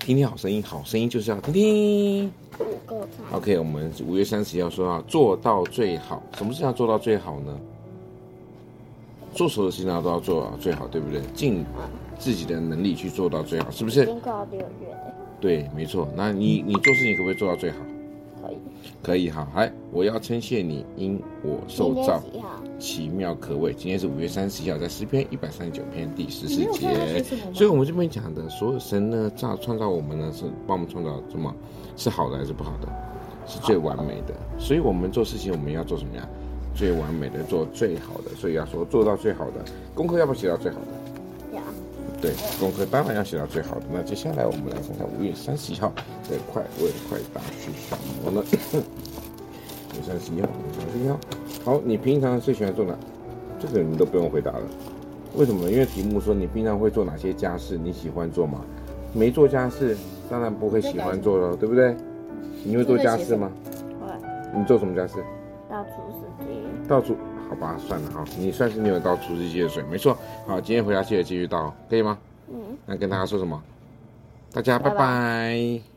听听好声音，好声音就是要听听。OK，我们五月三十要说到做到最好，什么事要做到最好呢？做所有的事情都要做到最好，对不对？尽自己的能力去做到最好，是不是？经过六月。对，没错。那你你做事情可不可以做到最好？可以。可以哈，来，我要称谢你，因我受造奇妙可畏。今天是五月三十一号，在诗篇一百三十九篇第十四节。所以，我们这边讲的所有神呢造创造我们呢，是帮我们创造什么？是好的还是不好的？是最完美的。所以我们做事情，我们要做什么呀？最完美的，做最好的。所以要说做到最好的功课，要不要写到最好的？对，功课当然要写到最好的。那接下来我们来看看五月三十一号的快问快答是什么呢？五月三十一号，五月三十一号。好，你平常最喜欢做哪？这个你都不用回答了。为什么？因为题目说你平常会做哪些家事？你喜欢做吗？没做家事，当然不会喜欢做了，对不对？你会做家事吗？会。你做什么家事？倒厨师机。倒厨。好吧，算了哈，你算是你有倒厨师机的水，没错。好，今天回家记得继续倒，可以吗？嗯。那跟大家说什么？大家拜拜。拜拜。